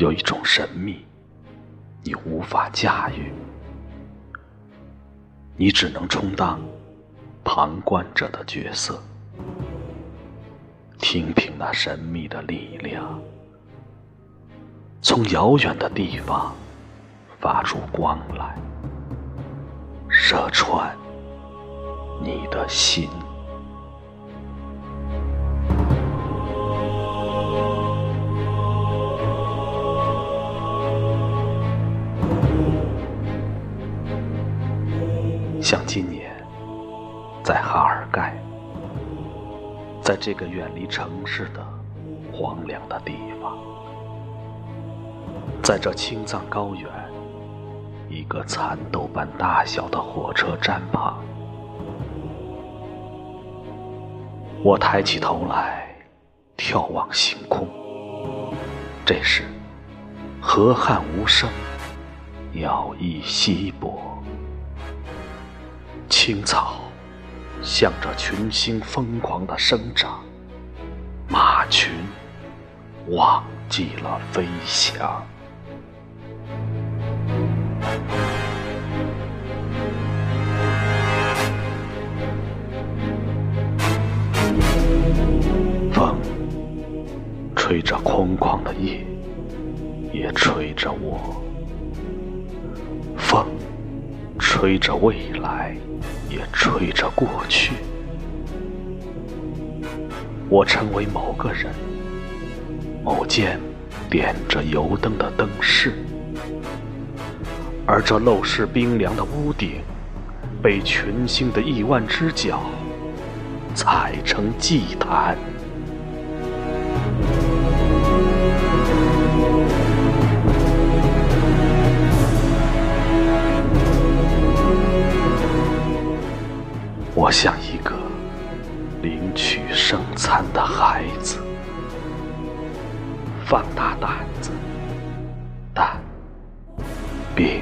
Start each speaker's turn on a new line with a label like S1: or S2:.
S1: 有一种神秘，你无法驾驭，你只能充当旁观者的角色，听凭那神秘的力量从遥远的地方发出光来，射穿你的心。像今年，在哈尔盖，在这个远离城市的荒凉的地方，在这青藏高原一个蚕豆般大小的火车站旁，我抬起头来眺望星空。这时，河汉无声，鸟翼稀薄。青草向着群星疯狂的生长，马群忘记了飞翔。风吹着空旷的夜，也吹着我。风吹着未来。也吹着过去，我成为某个人，某间点着油灯的灯饰，而这陋室冰凉的屋顶，被群星的亿万只脚踩成祭坛。我像一个领取圣餐的孩子，放大胆子，但并。